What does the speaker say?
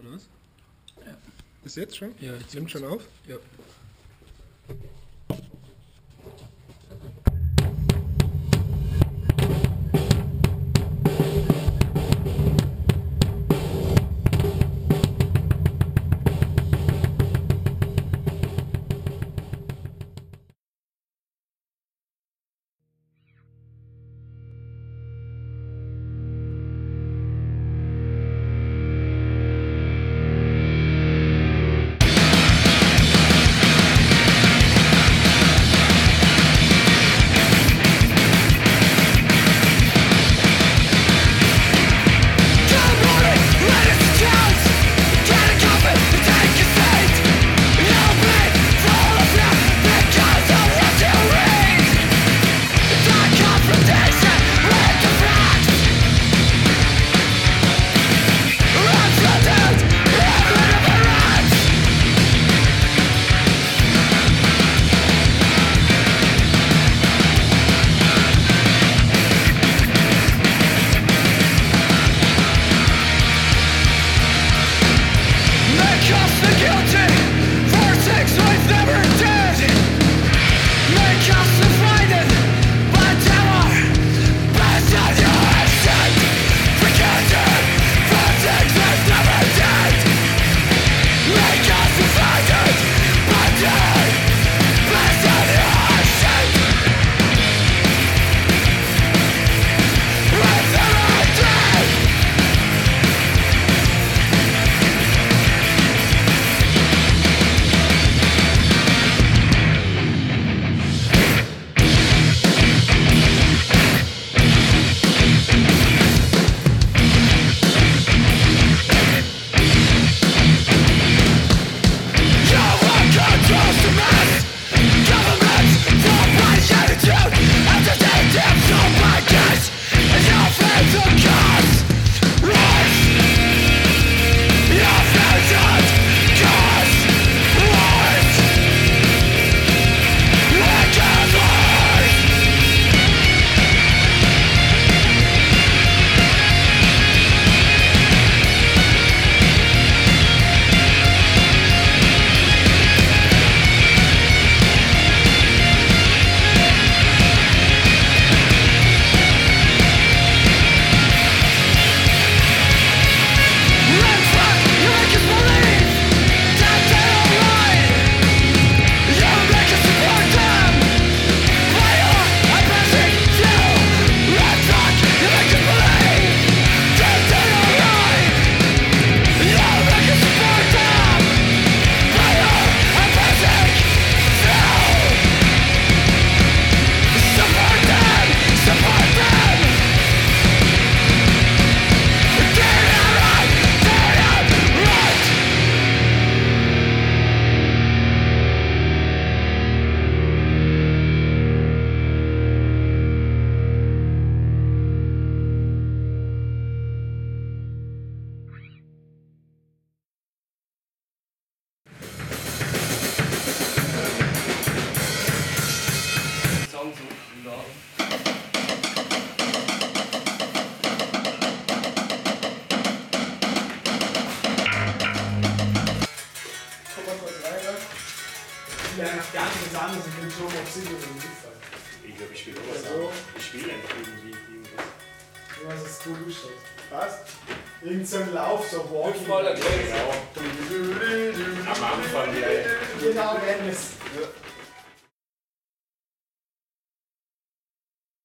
oder was? Ja. Ist jetzt schon? Ja, jetzt Nimmt schon auf? Ja. Ja, nach gar nichts anderes. Ich bin schon auf Single. Ich glaube, ich spiele auch Ja, was so. anderes. Ich spiele einfach irgendwie irgendwas. Was ist gestellt? Was? Irgend so ein Lauf, so Walking. Genau. Am Anfang, ja, ja. Genau, Dennis.